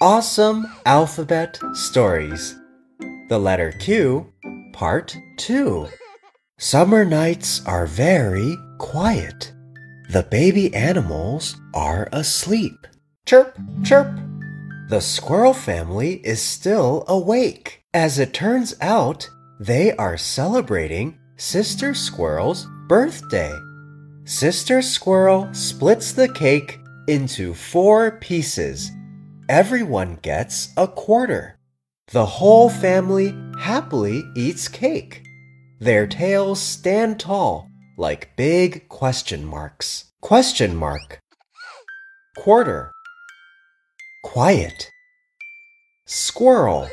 Awesome Alphabet Stories. The letter Q, Part 2. Summer nights are very quiet. The baby animals are asleep. Chirp, chirp. The squirrel family is still awake. As it turns out, they are celebrating Sister Squirrel's birthday. Sister Squirrel splits the cake into four pieces everyone gets a quarter. The whole family happily eats cake. Their tails stand tall like big question marks. Question mark. Quarter. Quiet. Squirrel.